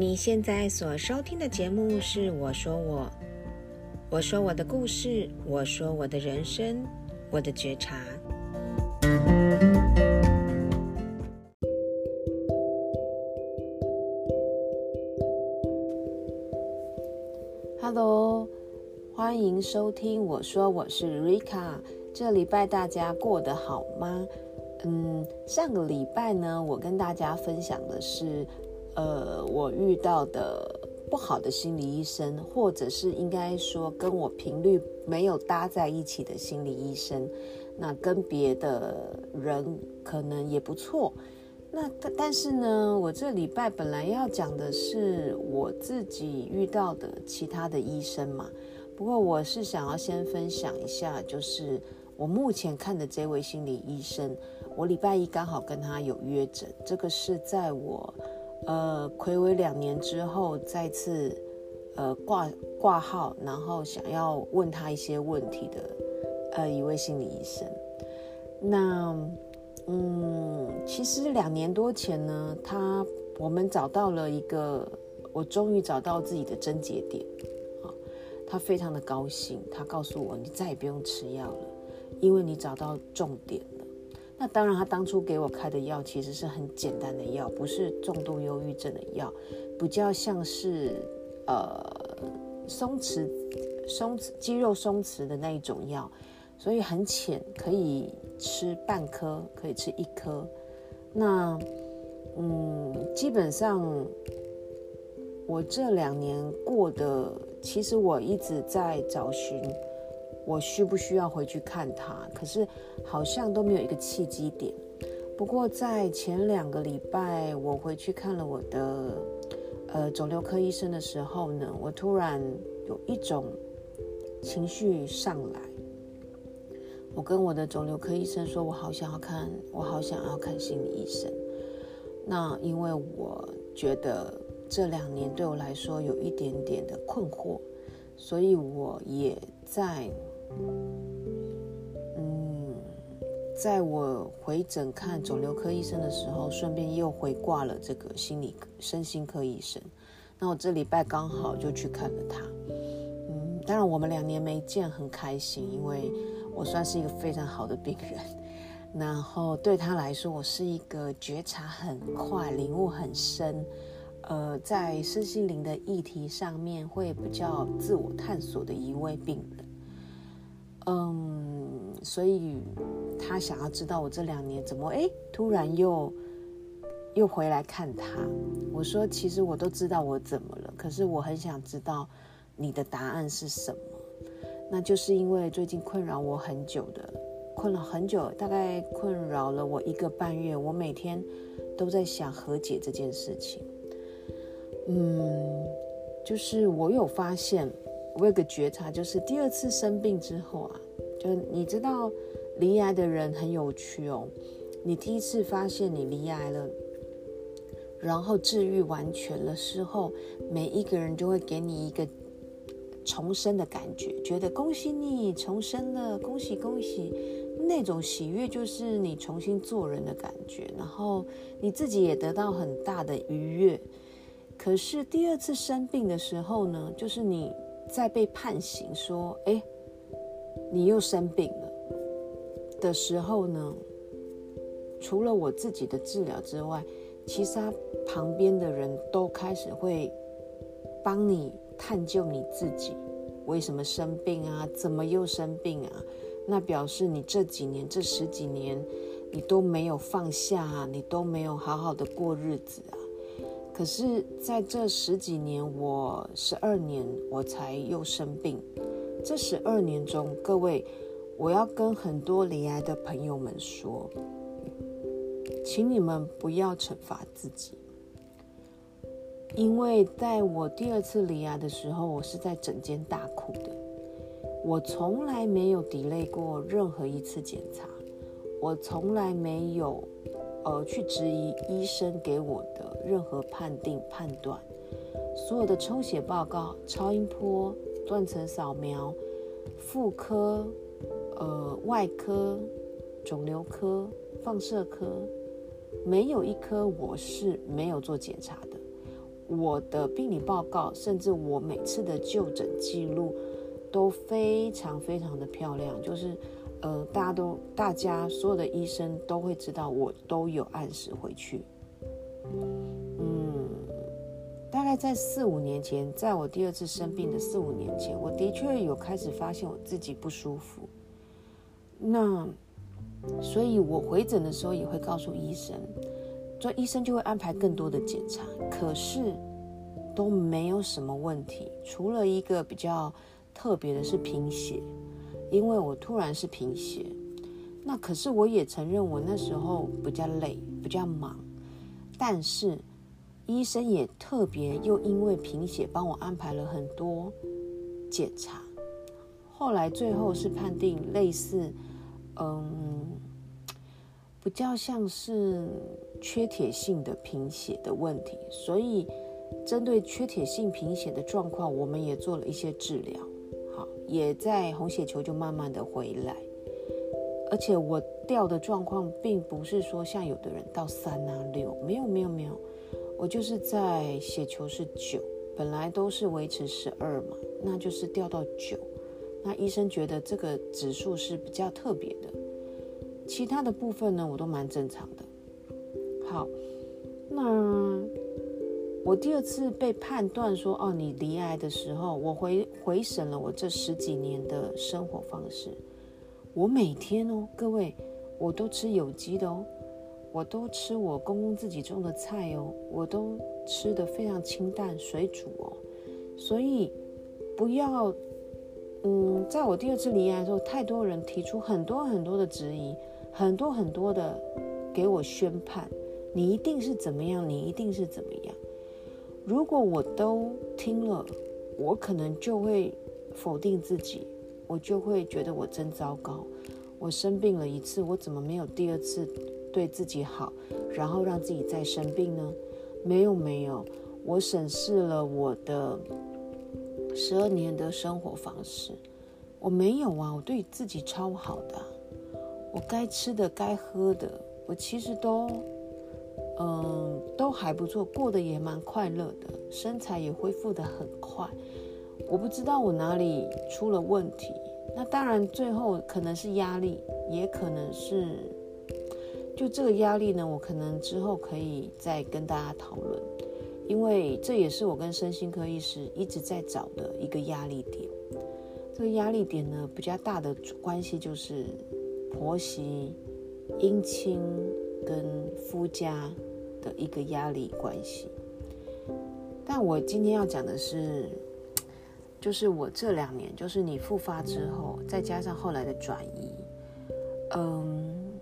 你现在所收听的节目是《我说我》，我说我的故事，我说我的人生，我的觉察。Hello，欢迎收听《我说我是 Rika》。这礼拜大家过得好吗？嗯，上个礼拜呢，我跟大家分享的是，呃，我遇到的不好的心理医生，或者是应该说跟我频率没有搭在一起的心理医生。那跟别的人可能也不错。那但是呢，我这礼拜本来要讲的是我自己遇到的其他的医生嘛。不过我是想要先分享一下，就是我目前看的这位心理医生。我礼拜一刚好跟他有约诊，这个是在我呃睽违两年之后再次呃挂挂号，然后想要问他一些问题的呃一位心理医生。那嗯，其实两年多前呢，他我们找到了一个，我终于找到自己的症结点啊，他非常的高兴，他告诉我，你再也不用吃药了，因为你找到重点。那当然，他当初给我开的药其实是很简单的药，不是重度忧郁症的药，比较像是呃松弛、松弛肌肉松弛的那一种药，所以很浅，可以吃半颗，可以吃一颗。那嗯，基本上我这两年过的，其实我一直在找寻。我需不需要回去看他？可是好像都没有一个契机点。不过在前两个礼拜，我回去看了我的呃肿瘤科医生的时候呢，我突然有一种情绪上来。我跟我的肿瘤科医生说，我好想要看，我好想要看心理医生。那因为我觉得这两年对我来说有一点点的困惑，所以我也在。嗯，在我回诊看肿瘤科医生的时候，顺便又回挂了这个心理身心科医生。那我这礼拜刚好就去看了他。嗯，当然我们两年没见，很开心，因为我算是一个非常好的病人。然后对他来说，我是一个觉察很快、领悟很深，呃，在身心灵的议题上面会比较自我探索的一位病人。嗯，所以他想要知道我这两年怎么诶，突然又又回来看他。我说，其实我都知道我怎么了，可是我很想知道你的答案是什么。那就是因为最近困扰我很久的，困了很久，大概困扰了我一个半月。我每天都在想和解这件事情。嗯，就是我有发现。我有个觉察，就是第二次生病之后啊，就你知道，离癌的人很有趣哦。你第一次发现你离癌了，然后治愈完全了之后，每一个人就会给你一个重生的感觉，觉得恭喜你重生了，恭喜恭喜，那种喜悦就是你重新做人的感觉，然后你自己也得到很大的愉悦。可是第二次生病的时候呢，就是你。在被判刑说：“哎，你又生病了”的时候呢，除了我自己的治疗之外，其实他旁边的人都开始会帮你探究你自己为什么生病啊，怎么又生病啊？那表示你这几年、这十几年，你都没有放下啊，你都没有好好的过日子啊。可是，在这十几年，我十二年我才又生病。这十二年中，各位，我要跟很多罹癌的朋友们说，请你们不要惩罚自己，因为在我第二次罹癌的时候，我是在整间大哭的。我从来没有 delay 过任何一次检查，我从来没有。呃，去质疑医生给我的任何判定判断，所有的抽血报告、超音波、断层扫描、妇科、呃外科、肿瘤科、放射科，没有一科我是没有做检查的。我的病理报告，甚至我每次的就诊记录都非常非常的漂亮，就是呃，大家都大家所有的医生都会知道我都有按时回去。嗯，大概在四五年前，在我第二次生病的四五年前，我的确有开始发现我自己不舒服。那所以，我回诊的时候也会告诉医生。所以医生就会安排更多的检查，可是都没有什么问题，除了一个比较特别的是贫血，因为我突然是贫血，那可是我也承认我那时候比较累，比较忙，但是医生也特别又因为贫血帮我安排了很多检查，后来最后是判定类似，嗯，比较像是。缺铁性的贫血的问题，所以针对缺铁性贫血的状况，我们也做了一些治疗，也在红血球就慢慢的回来，而且我掉的状况并不是说像有的人到三啊六，没有没有没有，我就是在血球是九，本来都是维持十二嘛，那就是掉到九，那医生觉得这个指数是比较特别的，其他的部分呢，我都蛮正常的。好，那我第二次被判断说哦，你离癌的时候，我回回审了我这十几年的生活方式。我每天哦，各位，我都吃有机的哦，我都吃我公公自己种的菜哦，我都吃的非常清淡，水煮哦。所以不要，嗯，在我第二次离癌的时候，太多人提出很多很多的质疑，很多很多的给我宣判。你一定是怎么样？你一定是怎么样？如果我都听了，我可能就会否定自己，我就会觉得我真糟糕。我生病了一次，我怎么没有第二次对自己好，然后让自己再生病呢？没有，没有。我审视了我的十二年的生活方式，我没有啊，我对自己超好的，我该吃的、该喝的，我其实都。嗯，都还不错，过得也蛮快乐的，身材也恢复得很快。我不知道我哪里出了问题，那当然最后可能是压力，也可能是就这个压力呢，我可能之后可以再跟大家讨论，因为这也是我跟身心科医师一直在找的一个压力点。这个压力点呢，比较大的关系就是婆媳、姻亲跟夫家。的一个压力关系，但我今天要讲的是，就是我这两年，就是你复发之后，再加上后来的转移，嗯，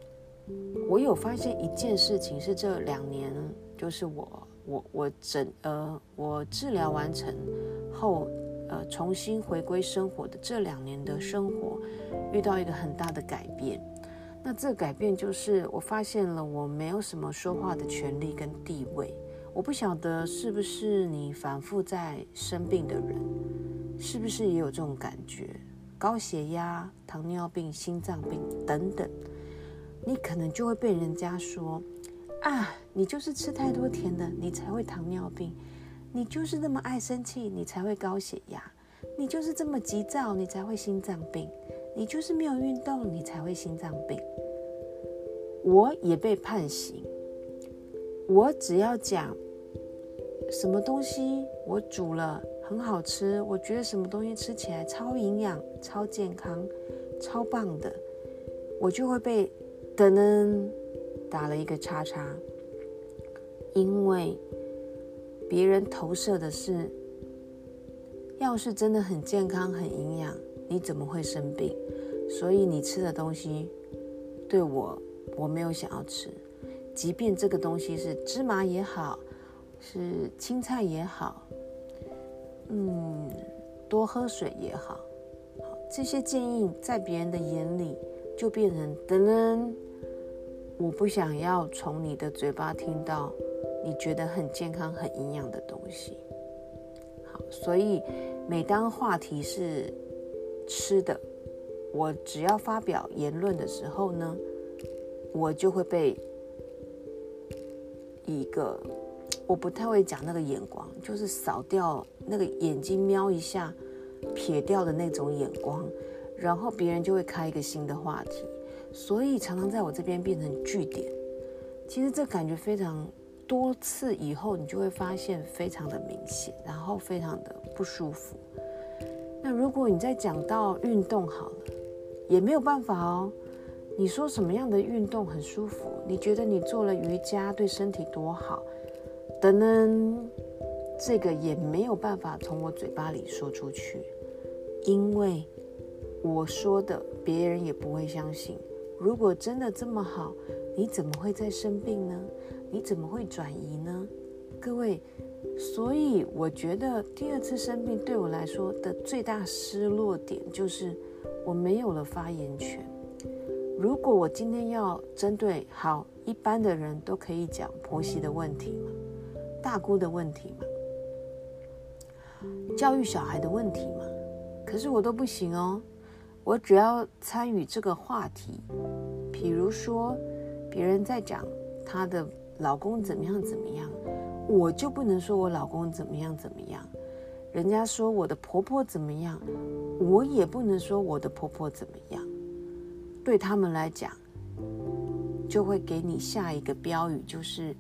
我有发现一件事情是这两年，就是我我我整呃我治疗完成后，呃重新回归生活的这两年的生活，遇到一个很大的改变。那这个改变就是我发现了我没有什么说话的权利跟地位。我不晓得是不是你反复在生病的人，是不是也有这种感觉？高血压、糖尿病、心脏病等等，你可能就会被人家说啊，你就是吃太多甜的，你才会糖尿病；你就是那么爱生气，你才会高血压；你就是这么急躁，你才会心脏病。你就是没有运动，你才会心脏病。我也被判刑。我只要讲什么东西我煮了很好吃，我觉得什么东西吃起来超营养、超健康、超棒的，我就会被噔噔打了一个叉叉。因为别人投射的是，要是真的很健康、很营养。你怎么会生病？所以你吃的东西对我，我没有想要吃，即便这个东西是芝麻也好，是青菜也好，嗯，多喝水也好，好，这些建议在别人的眼里就变成噔噔，我不想要从你的嘴巴听到你觉得很健康、很营养的东西。好，所以每当话题是吃的，我只要发表言论的时候呢，我就会被一个我不太会讲那个眼光，就是扫掉那个眼睛瞄一下，撇掉的那种眼光，然后别人就会开一个新的话题，所以常常在我这边变成据点。其实这感觉非常多次以后，你就会发现非常的明显，然后非常的不舒服。那如果你再讲到运动好了，也没有办法哦。你说什么样的运动很舒服？你觉得你做了瑜伽对身体多好？等等，这个也没有办法从我嘴巴里说出去，因为我说的别人也不会相信。如果真的这么好，你怎么会再生病呢？你怎么会转移呢？各位，所以我觉得第二次生病对我来说的最大失落点就是我没有了发言权。如果我今天要针对好一般的人都可以讲婆媳的问题嘛，大姑的问题嘛，教育小孩的问题嘛，可是我都不行哦。我只要参与这个话题，比如说别人在讲她的老公怎么样怎么样，我就不能说我老公怎么样怎么样。人家说我的婆婆怎么样，我也不能说我的婆婆怎么样。对他们来讲，就会给你下一个标语，就是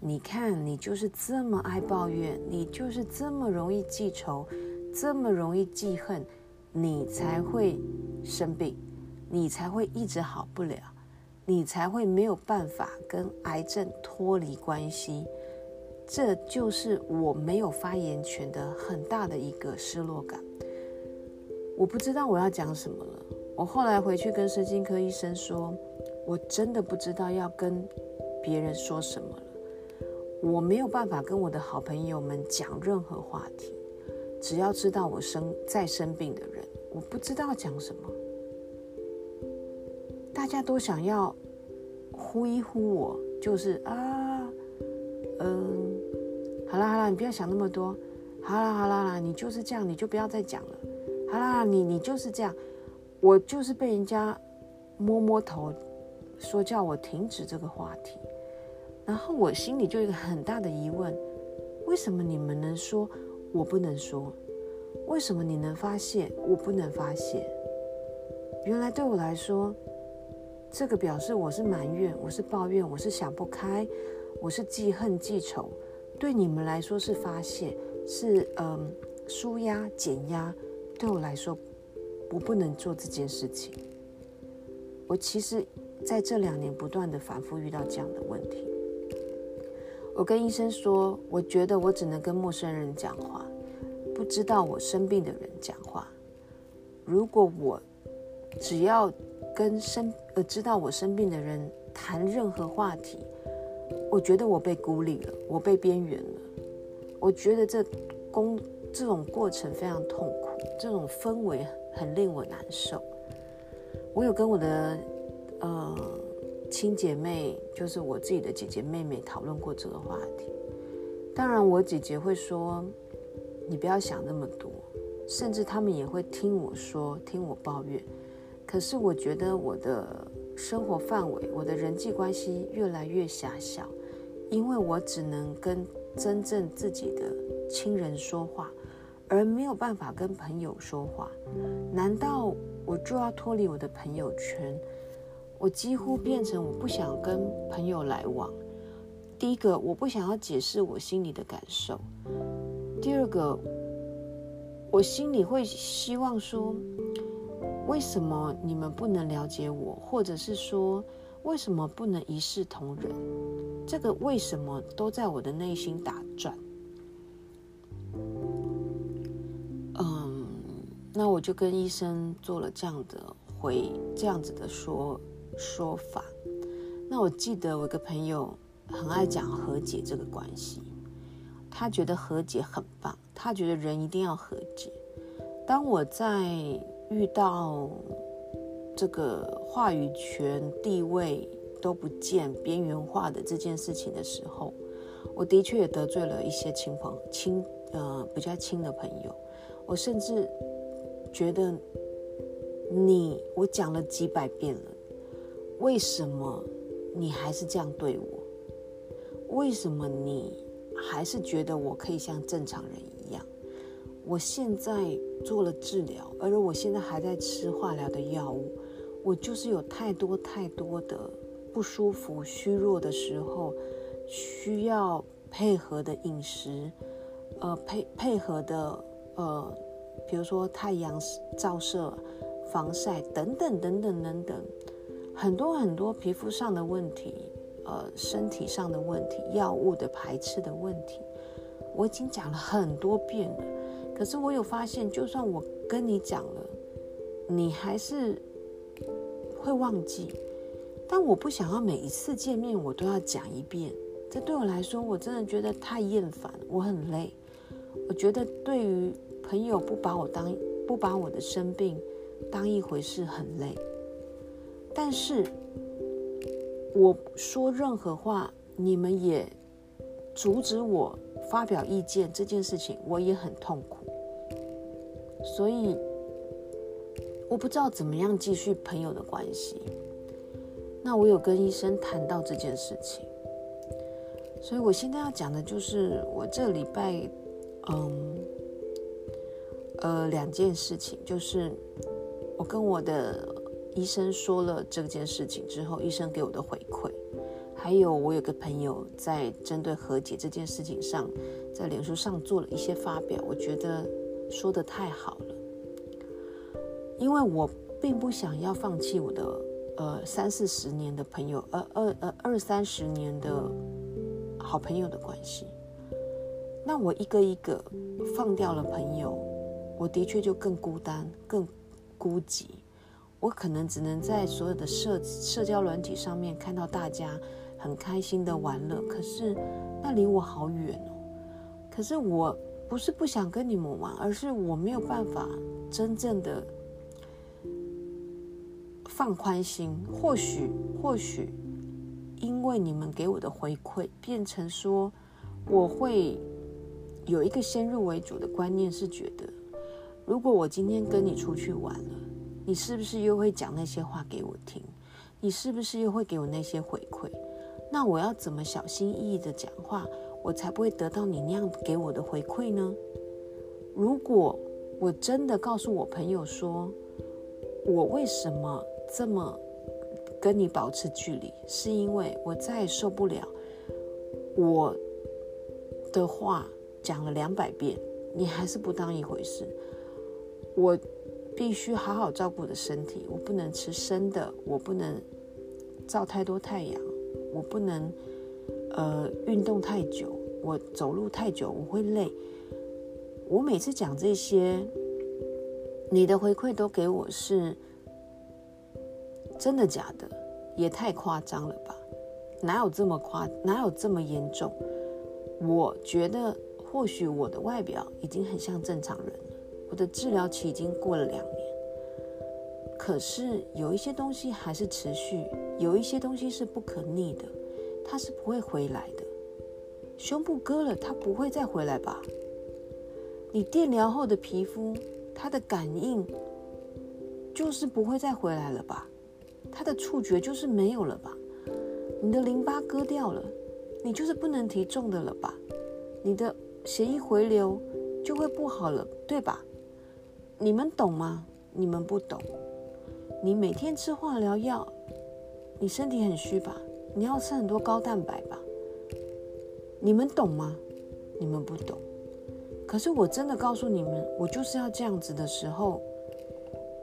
你看你就是这么爱抱怨，你就是这么容易记仇，这么容易记恨。你才会生病，你才会一直好不了，你才会没有办法跟癌症脱离关系。这就是我没有发言权的很大的一个失落感。我不知道我要讲什么了。我后来回去跟神经科医生说，我真的不知道要跟别人说什么了。我没有办法跟我的好朋友们讲任何话题。只要知道我生在生病的人，我不知道讲什么。大家都想要呼一呼我，就是啊，嗯，好啦好啦，你不要想那么多。好啦好啦啦，你就是这样，你就不要再讲了。好啦，你你就是这样，我就是被人家摸摸头，说叫我停止这个话题。然后我心里就有一个很大的疑问：为什么你们能说？我不能说，为什么你能发泄，我不能发泄？原来对我来说，这个表示我是埋怨，我是抱怨，我是想不开，我是记恨记仇。对你们来说是发泄，是嗯舒压减压。对我来说，我不能做这件事情。我其实在这两年不断的反复遇到这样的问题。我跟医生说，我觉得我只能跟陌生人讲话，不知道我生病的人讲话。如果我只要跟生呃知道我生病的人谈任何话题，我觉得我被孤立了，我被边缘了。我觉得这工这种过程非常痛苦，这种氛围很令我难受。我有跟我的呃。亲姐妹就是我自己的姐姐妹妹讨论过这个话题，当然我姐姐会说，你不要想那么多，甚至他们也会听我说，听我抱怨。可是我觉得我的生活范围，我的人际关系越来越狭小，因为我只能跟真正自己的亲人说话，而没有办法跟朋友说话。难道我就要脱离我的朋友圈？我几乎变成我不想跟朋友来往。第一个，我不想要解释我心里的感受；第二个，我心里会希望说，为什么你们不能了解我，或者是说，为什么不能一视同仁？这个为什么都在我的内心打转。嗯，那我就跟医生做了这样的回，这样子的说。说法，那我记得我一个朋友很爱讲和解这个关系，他觉得和解很棒，他觉得人一定要和解。当我在遇到这个话语权地位都不见、边缘化的这件事情的时候，我的确也得罪了一些亲朋亲呃比较亲的朋友，我甚至觉得你我讲了几百遍了。为什么你还是这样对我？为什么你还是觉得我可以像正常人一样。我现在做了治疗，而我现在还在吃化疗的药物，我就是有太多太多的不舒服、虚弱的时候，需要配合的饮食，呃，配配合的呃，比如说太阳照射、防晒等等等等等等，很多很多皮肤上的问题，呃，身体上的问题，药物的排斥的问题，我已经讲了很多遍了。可是我有发现，就算我跟你讲了，你还是会忘记。但我不想要每一次见面我都要讲一遍，这对我来说，我真的觉得太厌烦，我很累。我觉得对于朋友不把我当不把我的生病当一回事很累。但是我说任何话，你们也阻止我发表意见这件事情，我也很痛苦。所以我不知道怎么样继续朋友的关系。那我有跟医生谈到这件事情，所以我现在要讲的就是我这礼拜，嗯，呃，两件事情，就是我跟我的医生说了这件事情之后，医生给我的回馈，还有我有个朋友在针对和解这件事情上，在脸书上做了一些发表，我觉得。说的太好了，因为我并不想要放弃我的呃三四十年的朋友，呃二呃二三十年的好朋友的关系。那我一个一个放掉了朋友，我的确就更孤单、更孤寂。我可能只能在所有的社社交软体上面看到大家很开心的玩乐，可是那离我好远哦。可是我。不是不想跟你们玩，而是我没有办法真正的放宽心。或许，或许因为你们给我的回馈，变成说我会有一个先入为主的观念，是觉得如果我今天跟你出去玩了，你是不是又会讲那些话给我听？你是不是又会给我那些回馈？那我要怎么小心翼翼的讲话？我才不会得到你那样给我的回馈呢。如果我真的告诉我朋友说，我为什么这么跟你保持距离，是因为我再也受不了我的话讲了两百遍，你还是不当一回事。我必须好好照顾我的身体，我不能吃生的，我不能照太多太阳，我不能。呃，运动太久，我走路太久，我会累。我每次讲这些，你的回馈都给我是真的假的？也太夸张了吧？哪有这么夸？哪有这么严重？我觉得或许我的外表已经很像正常人了，我的治疗期已经过了两年，可是有一些东西还是持续，有一些东西是不可逆的。它是不会回来的，胸部割了，它不会再回来吧？你电疗后的皮肤，它的感应就是不会再回来了吧？他的触觉就是没有了吧？你的淋巴割掉了，你就是不能提重的了吧？你的血液回流就会不好了，对吧？你们懂吗？你们不懂。你每天吃化疗药，你身体很虚吧？你要吃很多高蛋白吧？你们懂吗？你们不懂。可是我真的告诉你们，我就是要这样子的时候，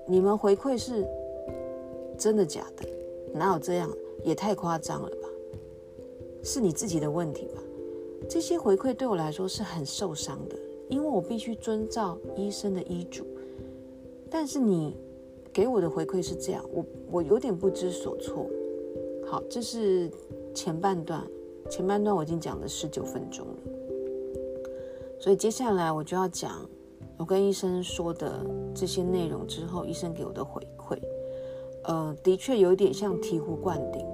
你们回馈是真的假的？哪有这样？也太夸张了吧？是你自己的问题吧？这些回馈对我来说是很受伤的，因为我必须遵照医生的医嘱。但是你给我的回馈是这样，我我有点不知所措。好，这是前半段，前半段我已经讲了十九分钟了，所以接下来我就要讲我跟医生说的这些内容之后，医生给我的回，呃，的确有点像醍醐灌顶。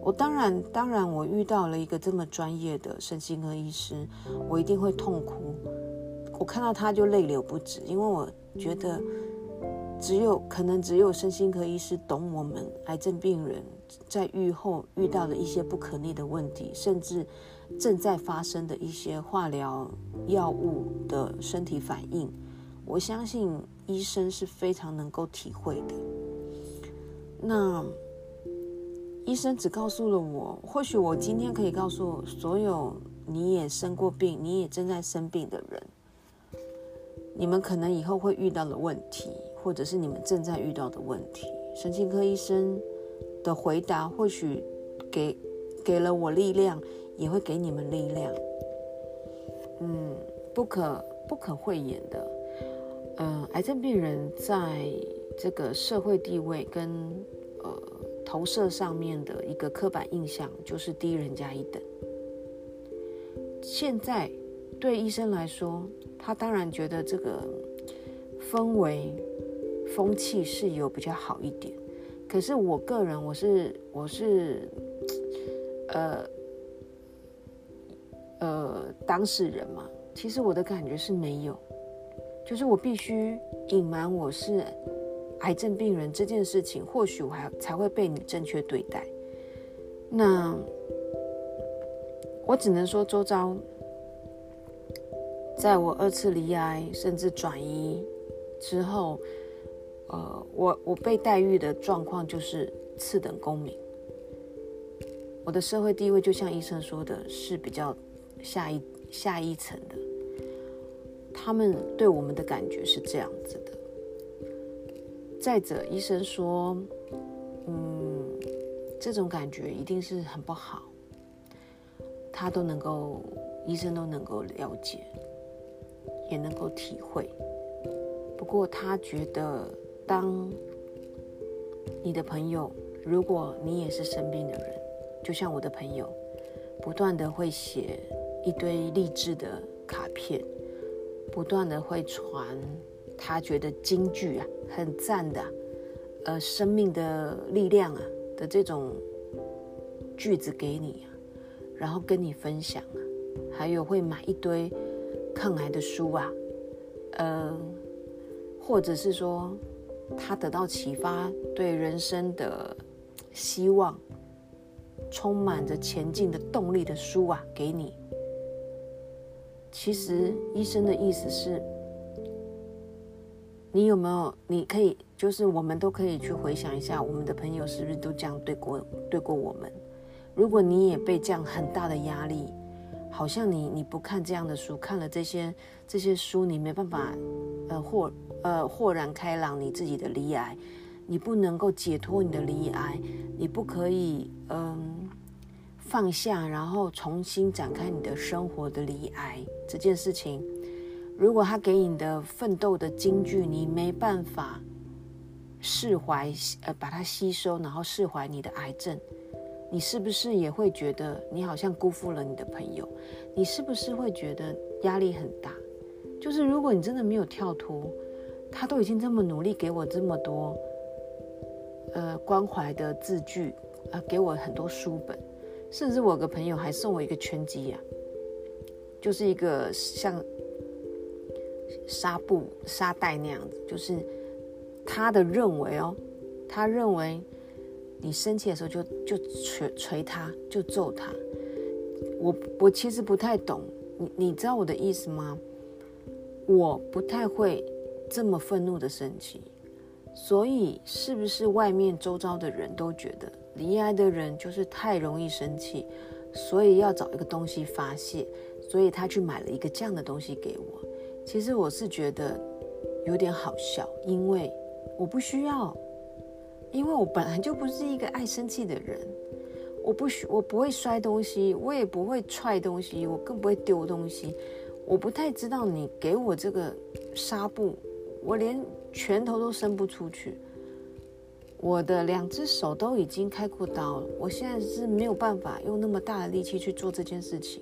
我当然，当然，我遇到了一个这么专业的身心科医师，我一定会痛哭，我看到他就泪流不止，因为我觉得只有可能只有身心科医师懂我们癌症病人在愈后遇到的一些不可逆的问题，甚至正在发生的一些化疗药物的身体反应。我相信医生是非常能够体会的。那医生只告诉了我，或许我今天可以告诉所有你也生过病、你也正在生病的人，你们可能以后会遇到的问题，或者是你们正在遇到的问题。神经科医生的回答或许给给了我力量，也会给你们力量。嗯，不可不可讳言的。呃，癌症病人在这个社会地位跟呃投射上面的一个刻板印象，就是低人家一等。现在对医生来说，他当然觉得这个氛围风气是有比较好一点。可是我个人，我是我是呃呃当事人嘛，其实我的感觉是没有。就是我必须隐瞒我是癌症病人这件事情，或许我还才会被你正确对待。那我只能说，周遭在我二次离癌甚至转移之后，呃，我我被待遇的状况就是次等公民。我的社会地位就像医生说的，是比较下一下一层的。他们对我们的感觉是这样子。再者，医生说，嗯，这种感觉一定是很不好。他都能够，医生都能够了解，也能够体会。不过，他觉得，当你的朋友，如果你也是生病的人，就像我的朋友，不断的会写一堆励志的卡片。不断的会传，他觉得金句啊，很赞的，呃，生命的力量啊的这种句子给你，然后跟你分享啊，还有会买一堆抗癌的书啊，呃，或者是说他得到启发，对人生的希望充满着前进的动力的书啊，给你。其实医生的意思是，你有没有？你可以，就是我们都可以去回想一下，我们的朋友是不是都这样对过对过我们？如果你也被这样很大的压力，好像你你不看这样的书，看了这些这些书，你没办法，呃豁呃豁然开朗你自己的离癌，你不能够解脱你的离癌，你不可以嗯。放下，然后重新展开你的生活的离癌这件事情，如果他给你的奋斗的金句，你没办法释怀，呃，把它吸收，然后释怀你的癌症，你是不是也会觉得你好像辜负了你的朋友？你是不是会觉得压力很大？就是如果你真的没有跳脱，他都已经这么努力给我这么多，呃，关怀的字句，呃，给我很多书本。甚至我有个朋友还送我一个拳击呀，就是一个像纱布纱袋那样子，就是他的认为哦，他认为你生气的时候就就捶捶他，就揍他。我我其实不太懂，你你知道我的意思吗？我不太会这么愤怒的生气，所以是不是外面周遭的人都觉得？离癌的人就是太容易生气，所以要找一个东西发泄，所以他去买了一个这样的东西给我。其实我是觉得有点好笑，因为我不需要，因为我本来就不是一个爱生气的人。我不需，我不会摔东西，我也不会踹东西，我更不会丢东西。我不太知道你给我这个纱布，我连拳头都伸不出去。我的两只手都已经开过刀了，我现在是没有办法用那么大的力气去做这件事情。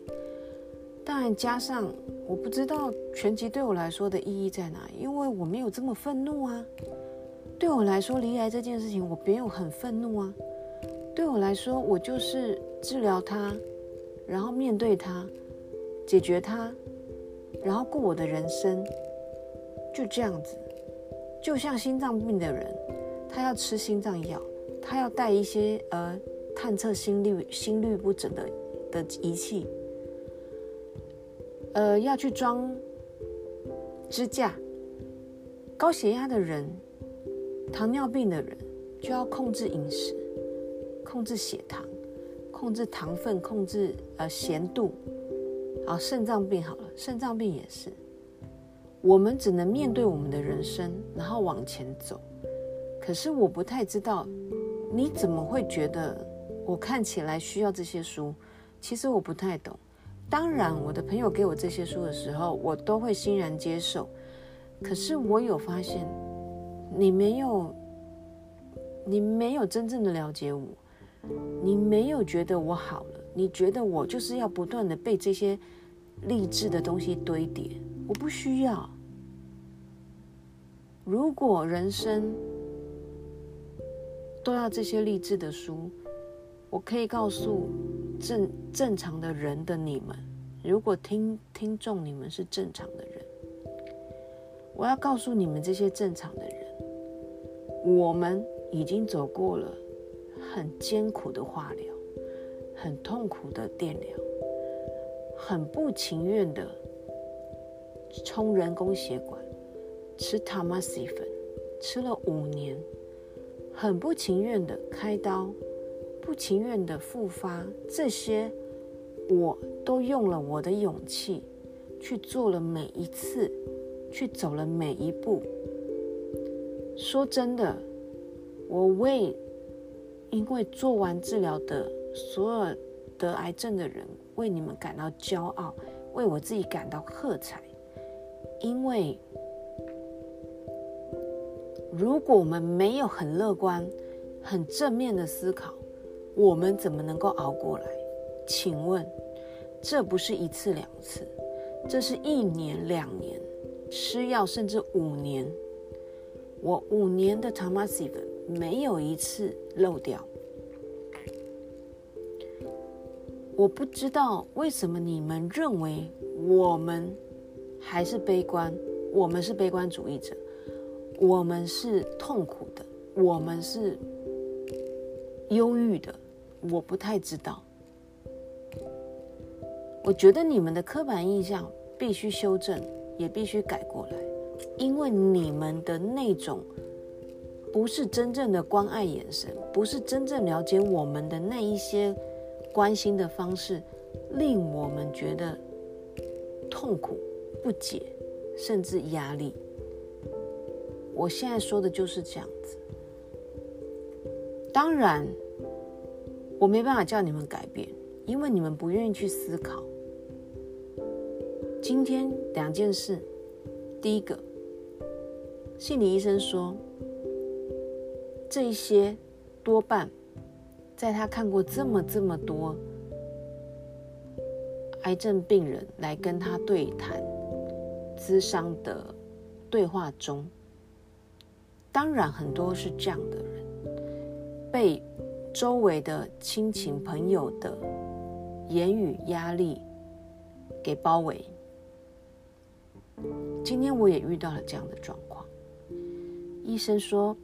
当然，加上我不知道拳击对我来说的意义在哪，因为我没有这么愤怒啊。对我来说，离癌这件事情我没有很愤怒啊。对我来说，我就是治疗它，然后面对它，解决它，然后过我的人生，就这样子。就像心脏病的人，他要吃心脏药，他要带一些呃探测心率心律不整的的仪器，呃要去装支架。高血压的人、糖尿病的人就要控制饮食，控制血糖，控制糖分，控制呃咸度。啊，肾脏病好了，肾脏病也是。我们只能面对我们的人生，然后往前走。可是我不太知道，你怎么会觉得我看起来需要这些书？其实我不太懂。当然，我的朋友给我这些书的时候，我都会欣然接受。可是我有发现，你没有，你没有真正的了解我，你没有觉得我好了，你觉得我就是要不断的被这些励志的东西堆叠。我不需要。如果人生都要这些励志的书，我可以告诉正正常的人的你们，如果听听众你们是正常的人，我要告诉你们这些正常的人，我们已经走过了很艰苦的化疗，很痛苦的电疗，很不情愿的。充人工血管，吃塔玛西粉，吃了五年，很不情愿的开刀，不情愿的复发，这些我都用了我的勇气去做了每一次，去走了每一步。说真的，我为因为做完治疗的所有得癌症的人，为你们感到骄傲，为我自己感到喝彩。因为，如果我们没有很乐观、很正面的思考，我们怎么能够熬过来？请问，这不是一次两次，这是一年两年吃药，甚至五年。我五年的 Tamasif 没有一次漏掉。我不知道为什么你们认为我们。还是悲观，我们是悲观主义者，我们是痛苦的，我们是忧郁的，我不太知道。我觉得你们的刻板印象必须修正，也必须改过来，因为你们的那种不是真正的关爱眼神，不是真正了解我们的那一些关心的方式，令我们觉得痛苦。不解，甚至压力。我现在说的就是这样子。当然，我没办法叫你们改变，因为你们不愿意去思考。今天两件事，第一个，心理医生说，这一些多半在他看过这么这么多癌症病人来跟他对谈。咨商的对话中，当然很多是这样的人，被周围的亲情朋友的言语压力给包围。今天我也遇到了这样的状况，医生说，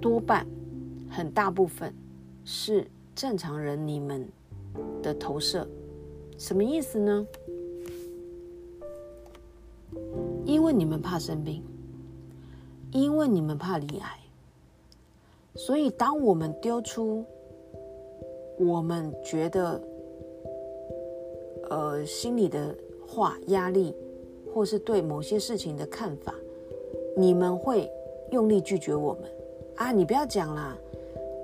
多半很大部分是正常人你们的投射，什么意思呢？因为你们怕生病，因为你们怕罹癌，所以当我们丢出我们觉得呃心里的话、压力，或是对某些事情的看法，你们会用力拒绝我们啊！你不要讲啦，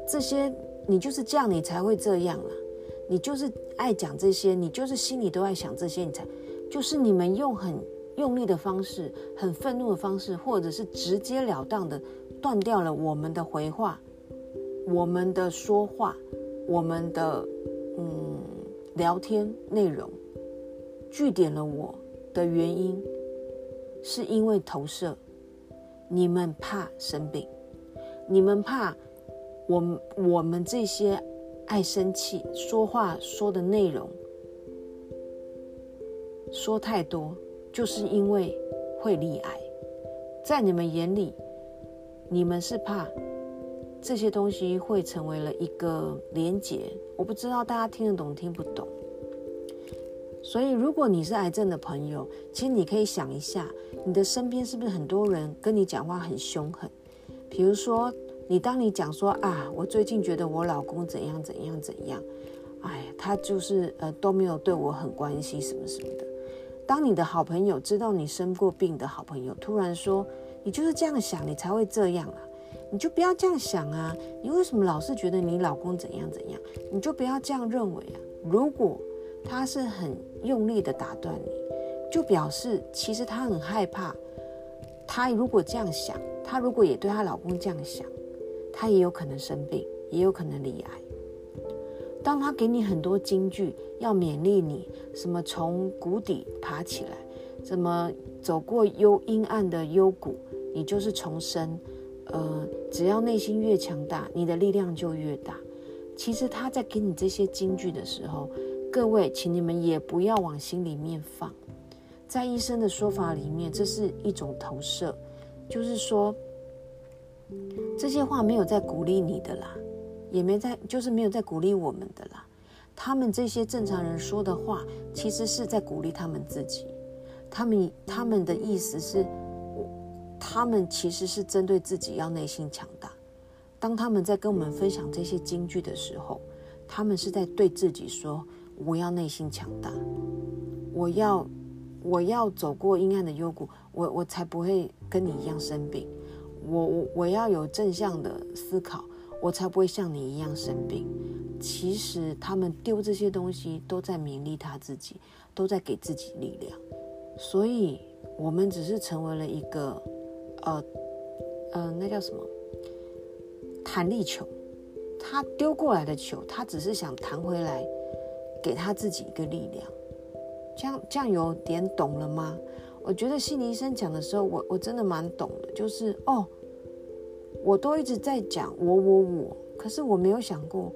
这些你就是这样，你才会这样啦。你就是爱讲这些，你就是心里都爱想这些，你才就是你们用很。用力的方式，很愤怒的方式，或者是直截了当的断掉了我们的回话，我们的说话，我们的嗯聊天内容，据点了我的原因，是因为投射，你们怕生病，你们怕我们我们这些爱生气、说话说的内容说太多。就是因为会罹癌，在你们眼里，你们是怕这些东西会成为了一个连结。我不知道大家听得懂听不懂。所以，如果你是癌症的朋友，其实你可以想一下，你的身边是不是很多人跟你讲话很凶狠？比如说，你当你讲说啊，我最近觉得我老公怎样怎样怎样，哎，他就是呃都没有对我很关心什么什么的。当你的好朋友知道你生过病的好朋友突然说，你就是这样想，你才会这样啊，你就不要这样想啊，你为什么老是觉得你老公怎样怎样？你就不要这样认为啊。如果他是很用力的打断你，就表示其实他很害怕。他如果这样想，他如果也对她老公这样想，他也有可能生病，也有可能罹癌。当他给你很多金句，要勉励你，什么从谷底爬起来，什么走过幽阴暗的幽谷，你就是重生。呃，只要内心越强大，你的力量就越大。其实他在给你这些金句的时候，各位，请你们也不要往心里面放。在医生的说法里面，这是一种投射，就是说这些话没有在鼓励你的啦，也没在，就是没有在鼓励我们的啦。他们这些正常人说的话，其实是在鼓励他们自己。他们他们的意思是，他们其实是针对自己要内心强大。当他们在跟我们分享这些金句的时候，他们是在对自己说。我要内心强大，我要我要走过阴暗的幽谷，我我才不会跟你一样生病。我我我要有正向的思考，我才不会像你一样生病。其实他们丢这些东西都在勉励他自己，都在给自己力量。所以，我们只是成为了一个呃呃，那叫什么弹力球？他丢过来的球，他只是想弹回来。给他自己一个力量，这样这样有点懂了吗？我觉得心理医生讲的时候，我我真的蛮懂的，就是哦，我都一直在讲我我我，可是我没有想过，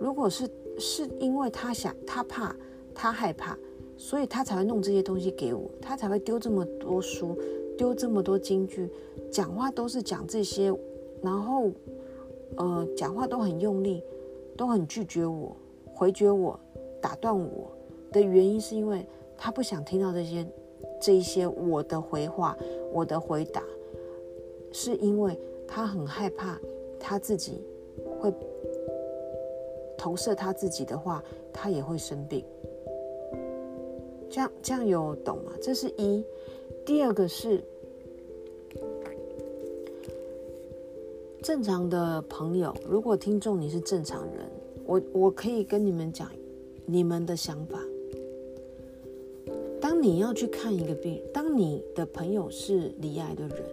如果是是因为他想他怕他害怕，所以他才会弄这些东西给我，他才会丢这么多书，丢这么多金句，讲话都是讲这些，然后呃讲话都很用力，都很拒绝我，回绝我。打断我的原因是因为他不想听到这些，这一些我的回话，我的回答，是因为他很害怕他自己会投射他自己的话，他也会生病。这样这样有懂吗？这是一。第二个是正常的朋友，如果听众你是正常人，我我可以跟你们讲。你们的想法，当你要去看一个病，当你的朋友是罹癌的人，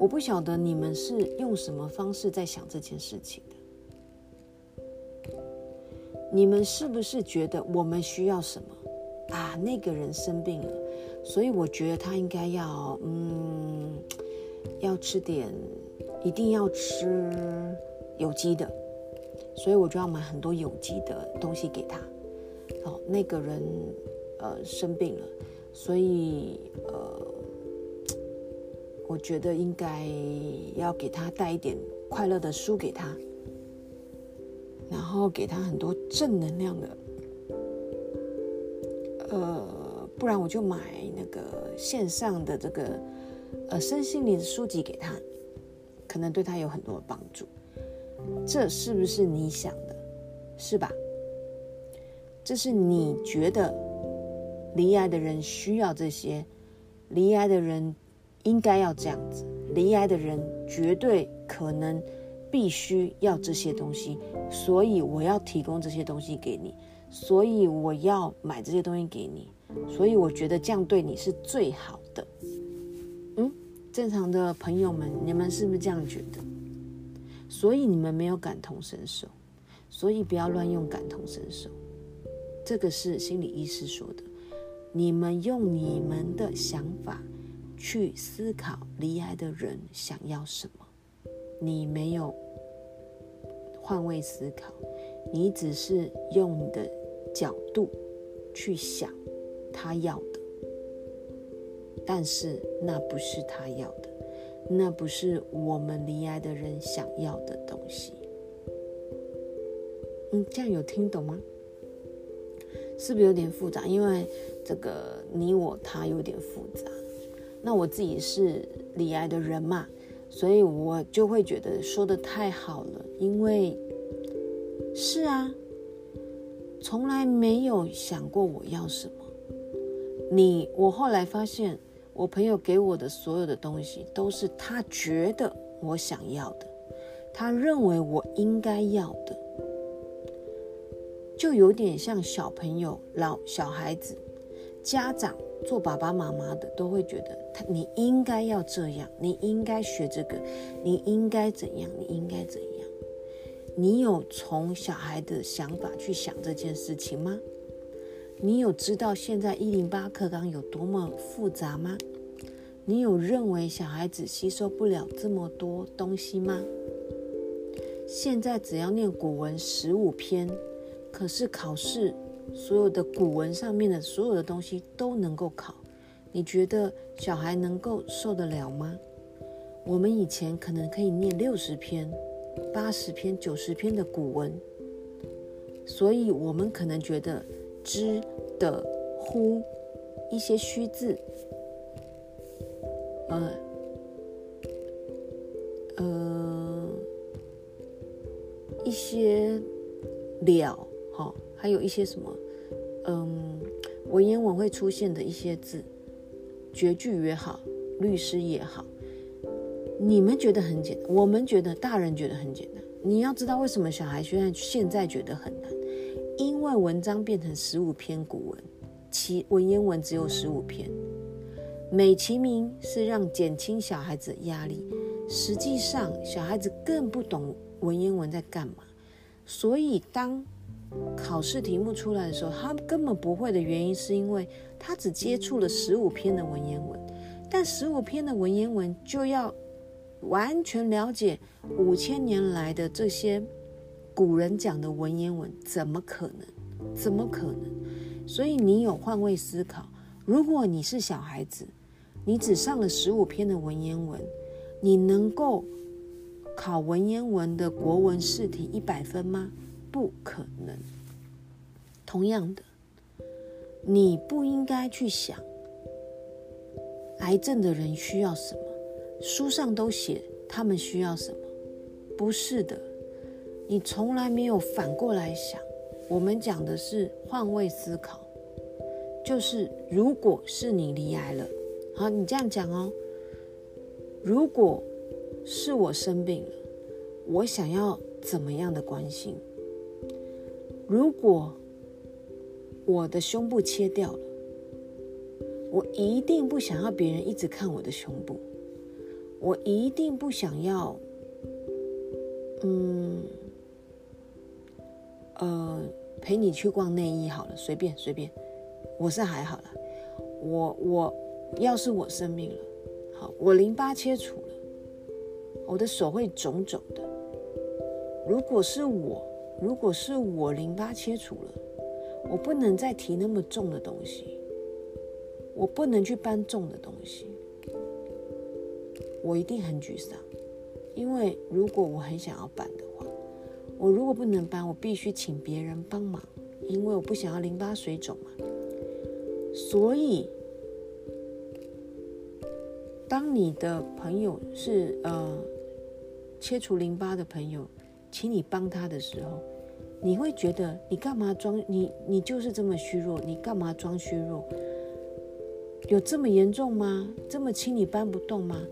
我不晓得你们是用什么方式在想这件事情的。你们是不是觉得我们需要什么啊？那个人生病了，所以我觉得他应该要，嗯，要吃点，一定要吃有机的。所以我就要买很多有机的东西给他。哦，那个人呃生病了，所以呃，我觉得应该要给他带一点快乐的书给他，然后给他很多正能量的。呃，不然我就买那个线上的这个呃身心灵的书籍给他，可能对他有很多帮助。这是不是你想的？是吧？这是你觉得离癌的人需要这些，离癌的人应该要这样子，离癌的人绝对可能必须要这些东西，所以我要提供这些东西给你，所以我要买这些东西给你，所以我觉得这样对你是最好的。嗯，正常的朋友们，你们是不是这样觉得？所以你们没有感同身受，所以不要乱用感同身受。这个是心理医师说的。你们用你们的想法去思考离癌的人想要什么，你没有换位思考，你只是用你的角度去想他要的。但是那不是他要的，那不是我们离癌的人想要的东西。嗯，这样有听懂吗？是不是有点复杂？因为这个你我他有点复杂。那我自己是离癌的人嘛，所以我就会觉得说的太好了。因为是啊，从来没有想过我要什么。你我后来发现，我朋友给我的所有的东西，都是他觉得我想要的，他认为我应该要的。就有点像小朋友、老小孩子，家长做爸爸妈妈的都会觉得他你应该要这样，你应该学这个，你应该怎样，你应该怎样。你有从小孩的想法去想这件事情吗？你有知道现在一零八课纲有多么复杂吗？你有认为小孩子吸收不了这么多东西吗？现在只要念古文十五篇。可是考试，所有的古文上面的所有的东西都能够考，你觉得小孩能够受得了吗？我们以前可能可以念六十篇、八十篇、九十篇的古文，所以我们可能觉得知的乎一些虚字，呃呃一些了。好，还有一些什么，嗯，文言文会出现的一些字，绝句也好，律诗也好，你们觉得很简单，我们觉得大人觉得很简单。你要知道为什么小孩现在现在觉得很难，因为文章变成十五篇古文，其文言文只有十五篇，美其名是让减轻小孩子的压力，实际上小孩子更不懂文言文在干嘛，所以当考试题目出来的时候，他根本不会的原因，是因为他只接触了十五篇的文言文，但十五篇的文言文就要完全了解五千年来的这些古人讲的文言文，怎么可能？怎么可能？所以你有换位思考，如果你是小孩子，你只上了十五篇的文言文，你能够考文言文的国文试题一百分吗？不可能。同样的，你不应该去想癌症的人需要什么，书上都写他们需要什么，不是的，你从来没有反过来想。我们讲的是换位思考，就是如果是你离癌了，好，你这样讲哦，如果是我生病了，我想要怎么样的关心？如果我的胸部切掉了，我一定不想要别人一直看我的胸部，我一定不想要，嗯，呃，陪你去逛内衣好了，随便随便，我是还好了。我我要是我生病了，好，我淋巴切除了，我的手会肿肿的。如果是我。如果是我淋巴切除了，我不能再提那么重的东西，我不能去搬重的东西，我一定很沮丧。因为如果我很想要搬的，我如果不能搬，我必须请别人帮忙，因为我不想要淋巴水肿嘛。所以，当你的朋友是呃切除淋巴的朋友。请你帮他的时候，你会觉得你干嘛装你？你就是这么虚弱，你干嘛装虚弱？有这么严重吗？这么轻你搬不动吗？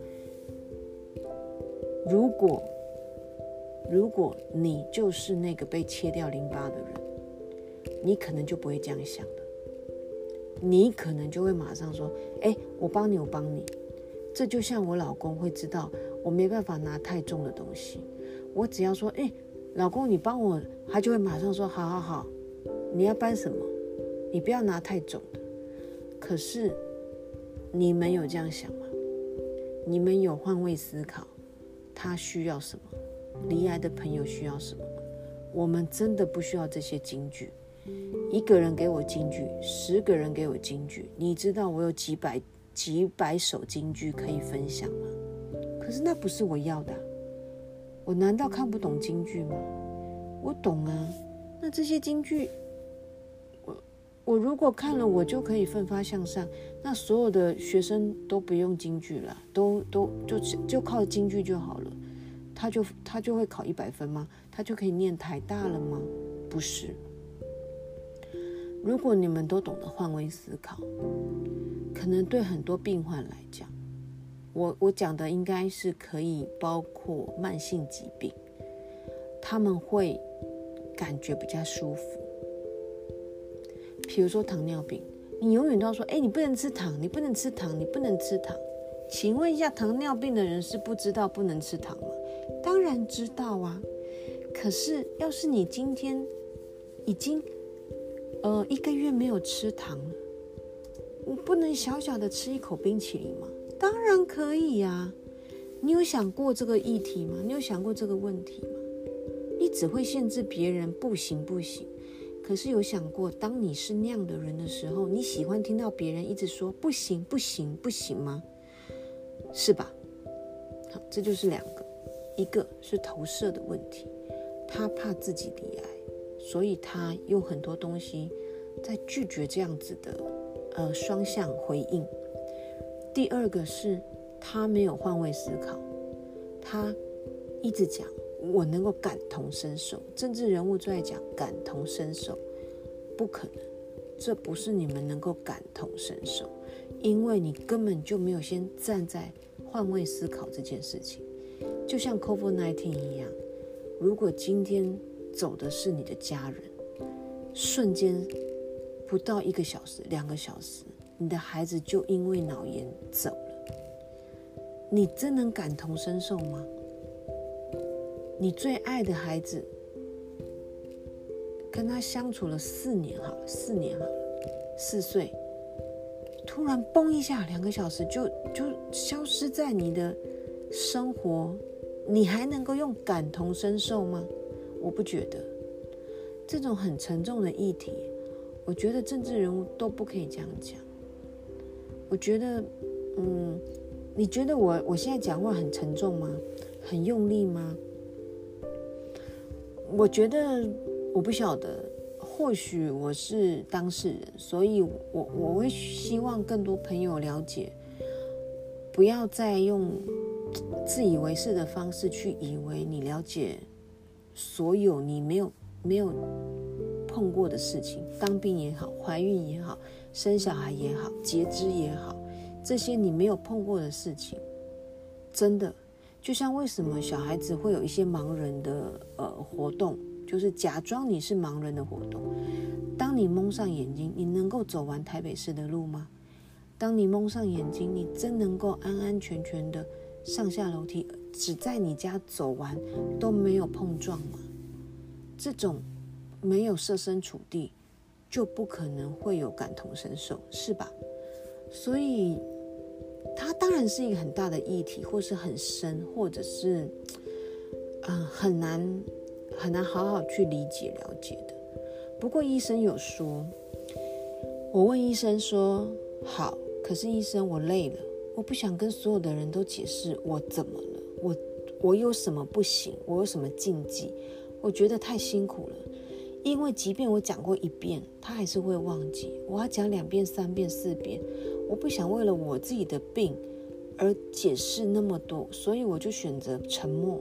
如果如果你就是那个被切掉淋巴的人，你可能就不会这样想的，你可能就会马上说：“哎，我帮你，我帮你。”这就像我老公会知道我没办法拿太重的东西。我只要说，哎、老公，你帮我，他就会马上说，好好好，你要搬什么？你不要拿太重的。可是你们有这样想吗？你们有换位思考，他需要什么？离癌的朋友需要什么？我们真的不需要这些金句。一个人给我金句，十个人给我金句，你知道我有几百几百首金句可以分享吗？可是那不是我要的。我难道看不懂金句吗？我懂啊。那这些金句，我我如果看了，我就可以奋发向上。那所有的学生都不用金句了，都都就就靠金句就好了。他就他就会考一百分吗？他就可以念台大了吗？不是。如果你们都懂得换位思考，可能对很多病患来讲，我我讲的应该是可以包括慢性疾病，他们会感觉比较舒服。比如说糖尿病，你永远都要说：“哎，你不能吃糖，你不能吃糖，你不能吃糖。”请问一下，糖尿病的人是不知道不能吃糖吗？当然知道啊。可是要是你今天已经呃，一个月没有吃糖了，我不能小小的吃一口冰淇淋吗？当然可以呀。你有想过这个议题吗？你有想过这个问题吗？你只会限制别人不行不行。可是有想过，当你是那样的人的时候，你喜欢听到别人一直说不行不行不行吗？是吧？好，这就是两个，一个是投射的问题，他怕自己罹癌。所以他用很多东西在拒绝这样子的呃双向回应。第二个是他没有换位思考，他一直讲我能够感同身受，政治人物最爱讲感同身受，不可能，这不是你们能够感同身受，因为你根本就没有先站在换位思考这件事情，就像 COVID-19 一样，如果今天。走的是你的家人，瞬间不到一个小时、两个小时，你的孩子就因为脑炎走了。你真能感同身受吗？你最爱的孩子，跟他相处了四年，好，四年好了，四岁，突然嘣一下，两个小时就就消失在你的生活，你还能够用感同身受吗？我不觉得这种很沉重的议题，我觉得政治人物都不可以这样讲。我觉得，嗯，你觉得我我现在讲话很沉重吗？很用力吗？我觉得我不晓得，或许我是当事人，所以我我会希望更多朋友了解，不要再用自以为是的方式去以为你了解。所有你没有没有碰过的事情，当兵也好，怀孕也好，生小孩也好，截肢也好，这些你没有碰过的事情，真的就像为什么小孩子会有一些盲人的呃活动，就是假装你是盲人的活动。当你蒙上眼睛，你能够走完台北市的路吗？当你蒙上眼睛，你真能够安安全全的上下楼梯？只在你家走完都没有碰撞吗？这种没有设身处地，就不可能会有感同身受，是吧？所以，它当然是一个很大的议题，或是很深，或者是嗯、很难很难好好去理解了解的。不过医生有说，我问医生说好，可是医生我累了，我不想跟所有的人都解释我怎么了。我我有什么不行？我有什么禁忌？我觉得太辛苦了，因为即便我讲过一遍，他还是会忘记。我要讲两遍、三遍、四遍，我不想为了我自己的病而解释那么多，所以我就选择沉默。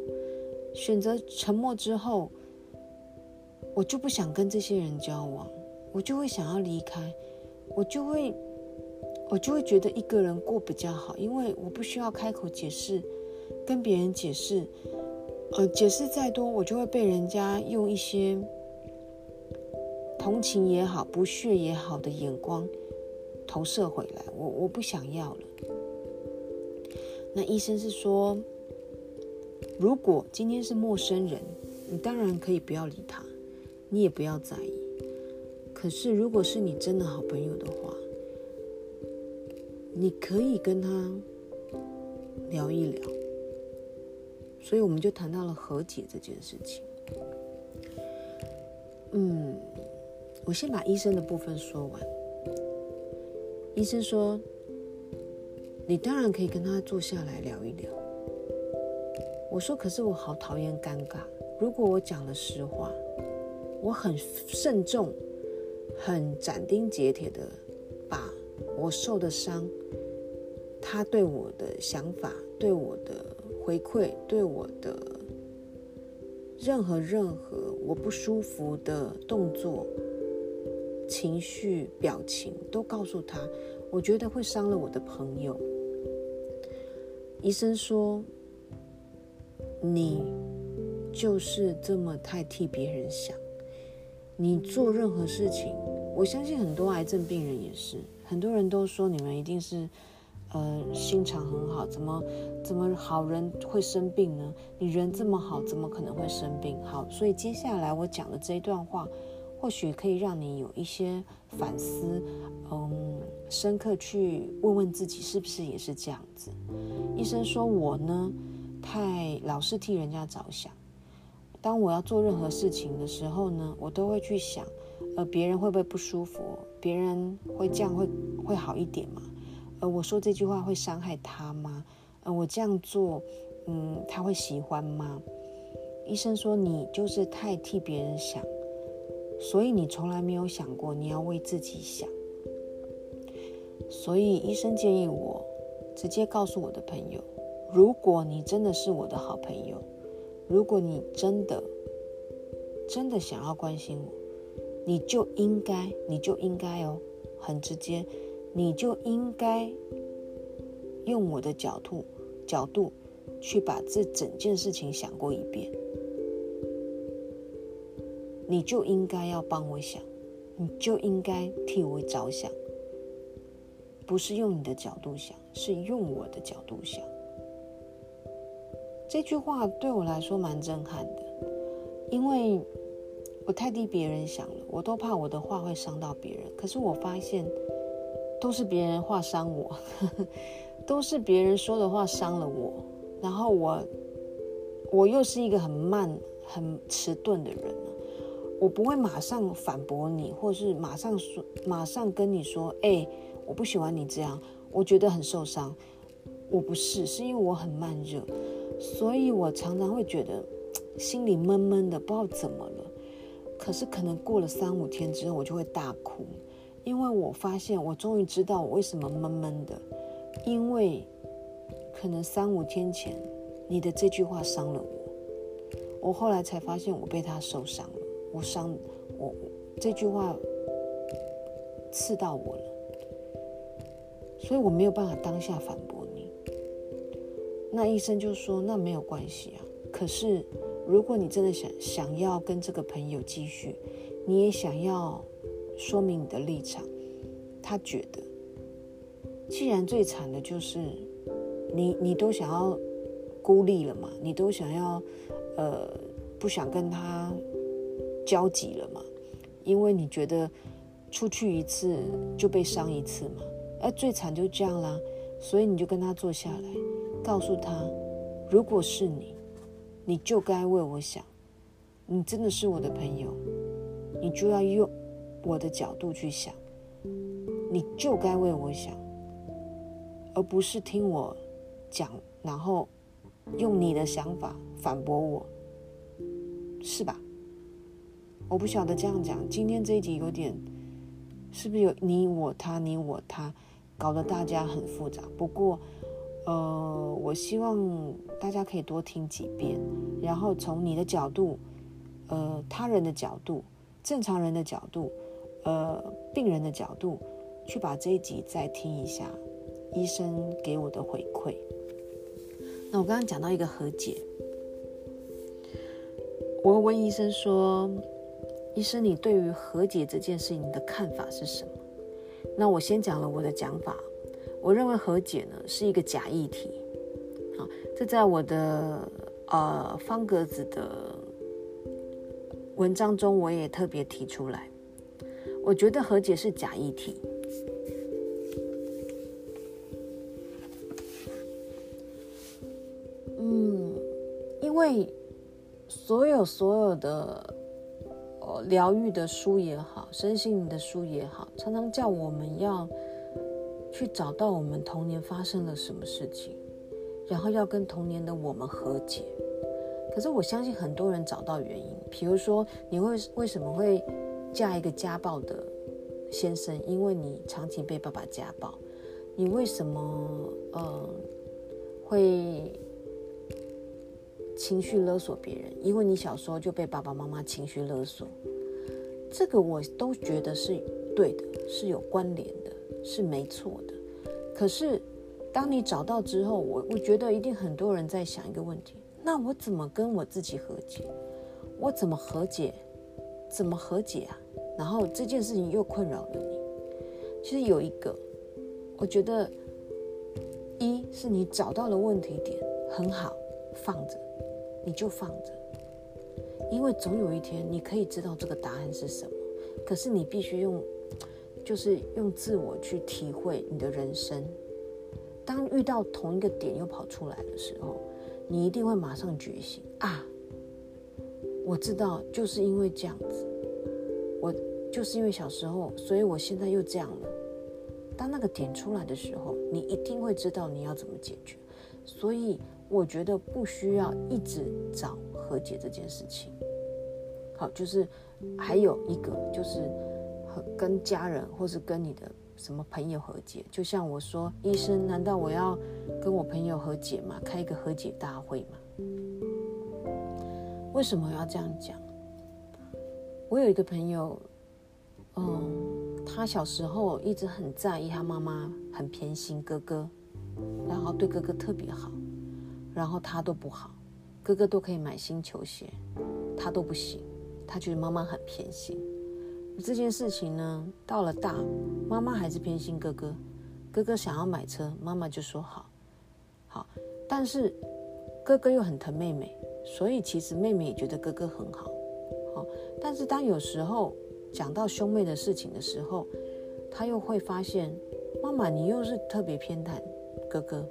选择沉默之后，我就不想跟这些人交往，我就会想要离开，我就会我就会觉得一个人过比较好，因为我不需要开口解释。跟别人解释，呃，解释再多，我就会被人家用一些同情也好、不屑也好的眼光投射回来。我我不想要了。那医生是说，如果今天是陌生人，你当然可以不要理他，你也不要在意。可是如果是你真的好朋友的话，你可以跟他聊一聊。所以我们就谈到了和解这件事情。嗯，我先把医生的部分说完。医生说，你当然可以跟他坐下来聊一聊。我说，可是我好讨厌尴尬。如果我讲了实话，我很慎重、很斩钉截铁的把我受的伤，他对我的想法、对我的回馈、对我的任何任何我不舒服的动作、情绪、表情，都告诉他，我觉得会伤了我的朋友。医生说：“你就是这么太替别人想。你做任何事情，我相信很多癌症病人也是。很多人都说你们一定是，呃，心肠很好，怎么怎么好人会生病呢？你人这么好，怎么可能会生病？好，所以接下来我讲的这一段话，或许可以让你有一些反思，嗯，深刻去问问自己，是不是也是这样子。”医生说：“我呢，太老是替人家着想。当我要做任何事情的时候呢，我都会去想，呃，别人会不会不舒服？别人会这样会会好一点吗？呃，我说这句话会伤害他吗？呃，我这样做，嗯，他会喜欢吗？”医生说：“你就是太替别人想，所以你从来没有想过你要为自己想。所以医生建议我。”直接告诉我的朋友，如果你真的是我的好朋友，如果你真的真的想要关心我，你就应该，你就应该哦，很直接，你就应该用我的角度角度去把这整件事情想过一遍，你就应该要帮我想，你就应该替我着想。不是用你的角度想，是用我的角度想。这句话对我来说蛮震撼的，因为我太替别人想了，我都怕我的话会伤到别人。可是我发现，都是别人话伤我，都是别人说的话伤了我。然后我，我又是一个很慢、很迟钝的人，我不会马上反驳你，或是马上说，马上跟你说，哎。我不喜欢你这样，我觉得很受伤。我不是，是因为我很慢热，所以我常常会觉得心里闷闷的，不知道怎么了。可是可能过了三五天之后，我就会大哭，因为我发现我终于知道我为什么闷闷的，因为可能三五天前你的这句话伤了我，我后来才发现我被他受伤了，我伤我，这句话刺到我了。所以我没有办法当下反驳你。那医生就说：“那没有关系啊。可是如果你真的想想要跟这个朋友继续，你也想要说明你的立场，他觉得，既然最惨的就是你，你都想要孤立了嘛，你都想要呃不想跟他交集了嘛，因为你觉得出去一次就被伤一次嘛。”而最惨就这样啦，所以你就跟他坐下来，告诉他，如果是你，你就该为我想，你真的是我的朋友，你就要用我的角度去想，你就该为我想，而不是听我讲，然后用你的想法反驳我，是吧？我不晓得这样讲，今天这一集有点，是不是有你我他，你我他？搞得大家很复杂，不过，呃，我希望大家可以多听几遍，然后从你的角度，呃，他人的角度，正常人的角度，呃，病人的角度，去把这一集再听一下，医生给我的回馈。那我刚刚讲到一个和解，我问医生说：“医生，你对于和解这件事情的看法是什么？”那我先讲了我的讲法，我认为和解呢是一个假议题，好，这在我的呃方格子的文章中我也特别提出来，我觉得和解是假议题，嗯，因为所有所有的。疗愈的书也好，身心的书也好，常常叫我们要去找到我们童年发生了什么事情，然后要跟童年的我们和解。可是我相信很多人找到原因，比如说你会为什么会嫁一个家暴的先生？因为你长期被爸爸家暴。你为什么呃会情绪勒索别人？因为你小时候就被爸爸妈妈情绪勒索。这个我都觉得是对的，是有关联的，是没错的。可是当你找到之后，我我觉得一定很多人在想一个问题。那我怎么跟我自己和解？我怎么和解？怎么和解啊？然后这件事情又困扰了你。其实有一个，我觉得一是你找到了问题点，很好，放着，你就放着，因为总有一天你可以知道这个答案是什么。可是你必须用，就是用自我去体会你的人生。当遇到同一个点又跑出来的时候。你一定会马上觉醒啊！我知道，就是因为这样子，我就是因为小时候，所以我现在又这样了。当那个点出来的时候，你一定会知道你要怎么解决。所以我觉得不需要一直找和解这件事情。好，就是还有一个就是和跟家人或是跟你的。什么朋友和解？就像我说，医生，难道我要跟我朋友和解吗？开一个和解大会吗？为什么要这样讲？我有一个朋友，嗯，他小时候一直很在意他妈妈很偏心哥哥，然后对哥哥特别好，然后他都不好，哥哥都可以买新球鞋，他都不行，他觉得妈妈很偏心。这件事情呢，到了大，妈妈还是偏心哥哥。哥哥想要买车，妈妈就说好，好。但是哥哥又很疼妹妹，所以其实妹妹也觉得哥哥很好，好。但是当有时候讲到兄妹的事情的时候，他又会发现，妈妈你又是特别偏袒哥哥。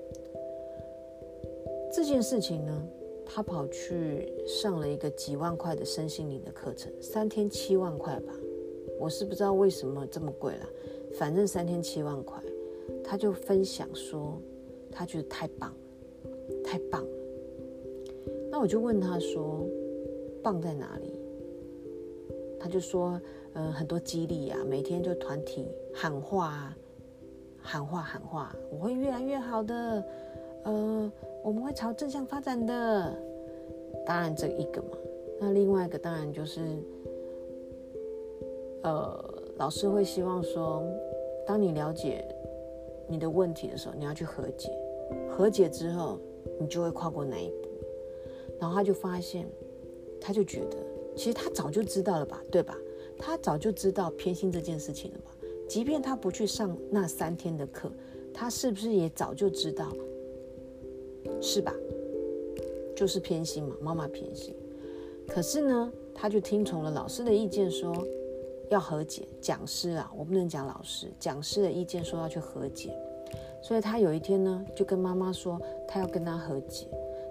这件事情呢，他跑去上了一个几万块的身心灵的课程，三天七万块吧。我是不知道为什么这么贵了，反正三天七万块，他就分享说，他觉得太棒了，太棒了。那我就问他说，棒在哪里？他就说，呃，很多激励啊，每天就团体喊话，喊话喊话，我会越来越好的，呃，我们会朝正向发展的。当然这一个嘛，那另外一个当然就是。呃，老师会希望说，当你了解你的问题的时候，你要去和解。和解之后，你就会跨过那一步。然后他就发现，他就觉得，其实他早就知道了吧，对吧？他早就知道偏心这件事情了吧？即便他不去上那三天的课，他是不是也早就知道？是吧？就是偏心嘛，妈妈偏心。可是呢，他就听从了老师的意见说。要和解，讲师啊，我不能讲老师，讲师的意见说要去和解，所以他有一天呢，就跟妈妈说他要跟他和解，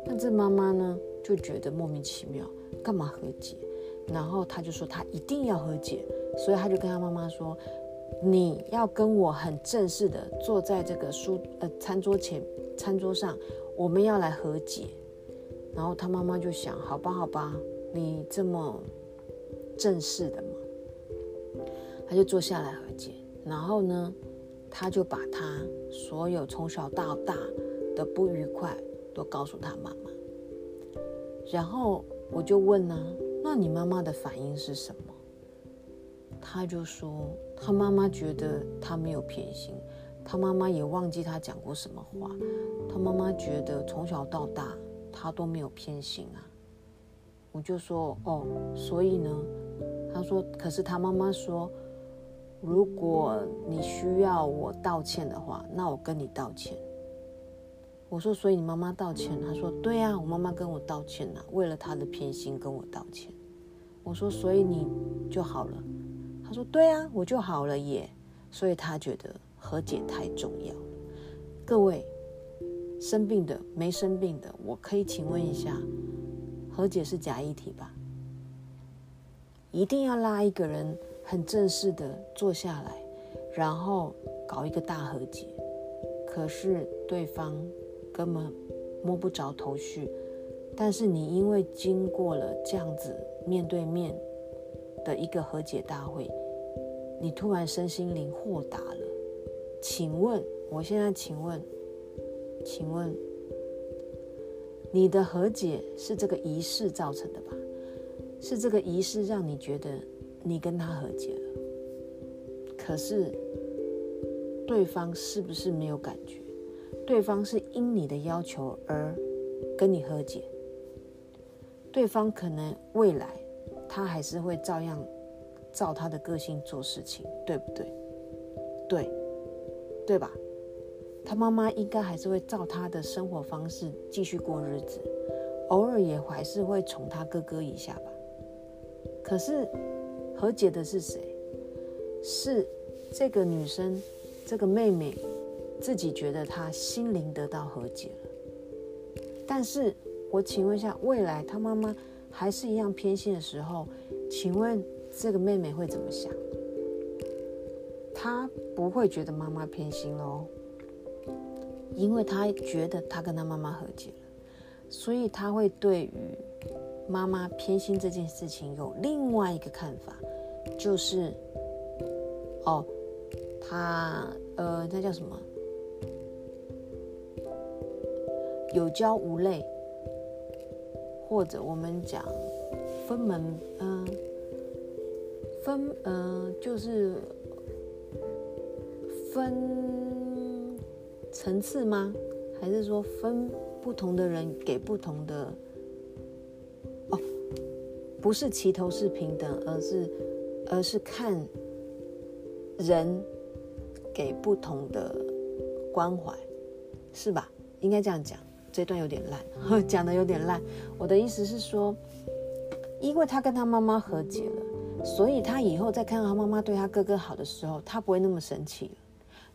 那这妈妈呢就觉得莫名其妙，干嘛和解？然后他就说他一定要和解，所以他就跟他妈妈说，你要跟我很正式的坐在这个书呃餐桌前餐桌上，我们要来和解。然后他妈妈就想，好吧好吧，你这么正式的嘛。他就坐下来和解，然后呢，他就把他所有从小到大的不愉快都告诉他妈妈。然后我就问呢、那你妈妈的反应是什么？他就说，他妈妈觉得他没有偏心，他妈妈也忘记他讲过什么话，他妈妈觉得从小到大他都没有偏心啊。我就说，哦，所以呢？他说，可是他妈妈说。如果你需要我道歉的话，那我跟你道歉。我说，所以你妈妈道歉？他说，对啊，我妈妈跟我道歉了，为了她的偏心跟我道歉。我说，所以你就好了？他说，对啊，我就好了耶。所以他觉得和解太重要了。各位，生病的没生病的，我可以请问一下，和解是假议题吧？一定要拉一个人。很正式的坐下来，然后搞一个大和解，可是对方根本摸不着头绪。但是你因为经过了这样子面对面的一个和解大会，你突然身心灵豁达了。请问，我现在请问，请问，你的和解是这个仪式造成的吧？是这个仪式让你觉得你跟他和解了，可是对方是不是没有感觉？对方是因你的要求而跟你和解？对方可能未来他还是会照样照他的个性做事情，对不对？对，对吧？他妈妈应该还是会照他的生活方式继续过日子，偶尔也还是会宠他哥哥一下吧。可是和解的是谁？是这个女生，这个妹妹自己觉得她心灵得到和解了，但是。我请问一下，未来他妈妈还是一样偏心的时候，请问这个妹妹会怎么想？她不会觉得妈妈偏心喽，因为她觉得她跟她妈妈和解了，所以她会对于妈妈偏心这件事情有另外一个看法，就是哦，她呃，那叫什么？有教无类。或者我们讲分门，嗯、呃，分，嗯、呃，就是分层次吗？还是说分不同的人给不同的？哦，不是齐头是平等，而是而是看人给不同的关怀，是吧？应该这样讲。这段有点烂，讲的有点烂。我的意思是说，因为他跟他妈妈和解了，所以他以后再看到他妈妈对他哥哥好的时候，他不会那么生气了。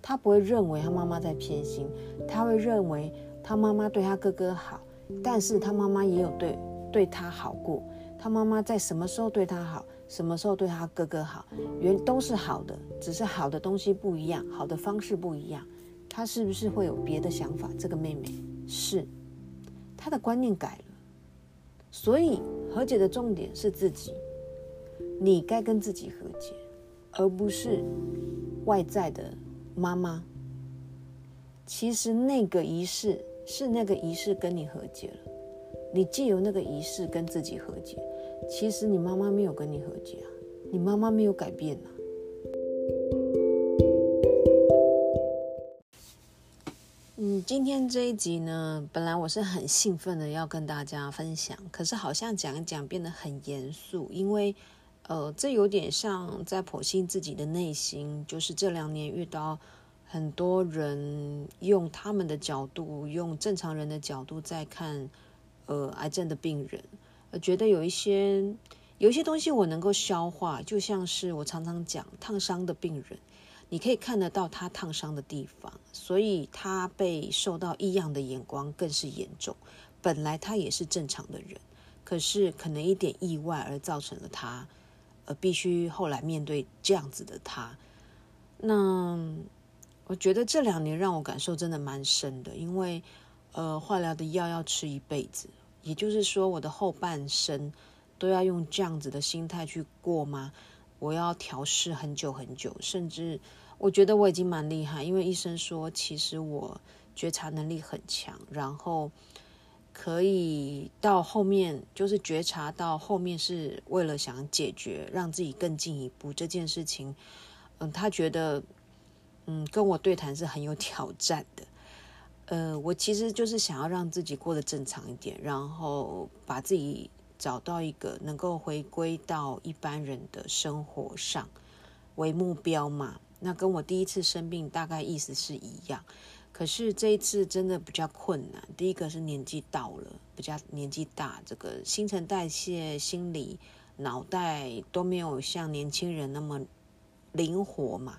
他不会认为他妈妈在偏心，他会认为他妈妈对他哥哥好，但是他妈妈也有对对他好过。他妈妈在什么时候对他好，什么时候对他哥哥好，原都是好的，只是好的东西不一样，好的方式不一样。他是不是会有别的想法？这个妹妹。是，他的观念改了，所以和解的重点是自己，你该跟自己和解，而不是外在的妈妈。其实那个仪式是那个仪式跟你和解了，你既有那个仪式跟自己和解，其实你妈妈没有跟你和解啊，你妈妈没有改变啊。嗯，今天这一集呢，本来我是很兴奋的要跟大家分享，可是好像讲一讲变得很严肃，因为，呃，这有点像在剖析自己的内心，就是这两年遇到很多人用他们的角度，用正常人的角度在看，呃，癌症的病人，我觉得有一些有一些东西我能够消化，就像是我常常讲烫伤的病人。你可以看得到他烫伤的地方，所以他被受到异样的眼光更是严重。本来他也是正常的人，可是可能一点意外而造成了他，呃，必须后来面对这样子的他。那我觉得这两年让我感受真的蛮深的，因为呃，化疗的药要吃一辈子，也就是说我的后半生都要用这样子的心态去过吗？我要调试很久很久，甚至。我觉得我已经蛮厉害，因为医生说，其实我觉察能力很强，然后可以到后面就是觉察到后面是为了想解决，让自己更进一步这件事情。嗯，他觉得，嗯，跟我对谈是很有挑战的。呃，我其实就是想要让自己过得正常一点，然后把自己找到一个能够回归到一般人的生活上为目标嘛。那跟我第一次生病大概意思是一样，可是这一次真的比较困难。第一个是年纪到了，比较年纪大，这个新陈代谢、心理、脑袋都没有像年轻人那么灵活嘛，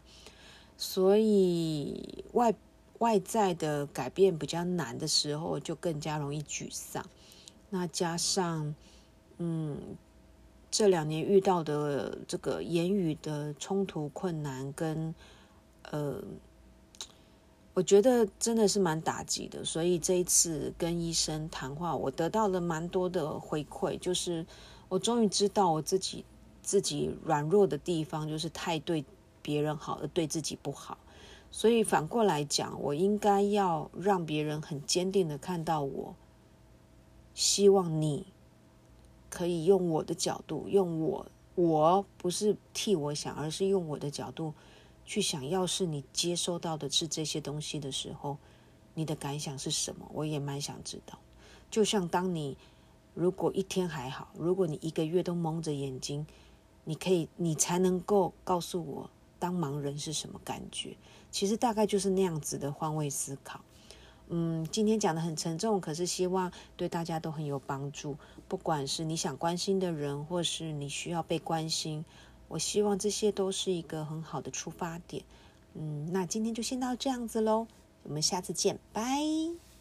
所以外外在的改变比较难的时候，就更加容易沮丧。那加上，嗯。这两年遇到的这个言语的冲突困难跟，呃，我觉得真的是蛮打击的。所以这一次跟医生谈话，我得到了蛮多的回馈，就是我终于知道我自己自己软弱的地方，就是太对别人好，而对自己不好。所以反过来讲，我应该要让别人很坚定的看到我。希望你可以用我的角度，用我，我不是替我想，而是用我的角度去想。要是你接收到的是这些东西的时候，你的感想是什么？我也蛮想知道。就像当你如果一天还好，如果你一个月都蒙着眼睛，你可以，你才能够告诉我，当盲人是什么感觉？其实大概就是那样子的换位思考。嗯，今天讲得很沉重，可是希望对大家都很有帮助。不管是你想关心的人，或是你需要被关心，我希望这些都是一个很好的出发点。嗯，那今天就先到这样子喽，我们下次见，拜。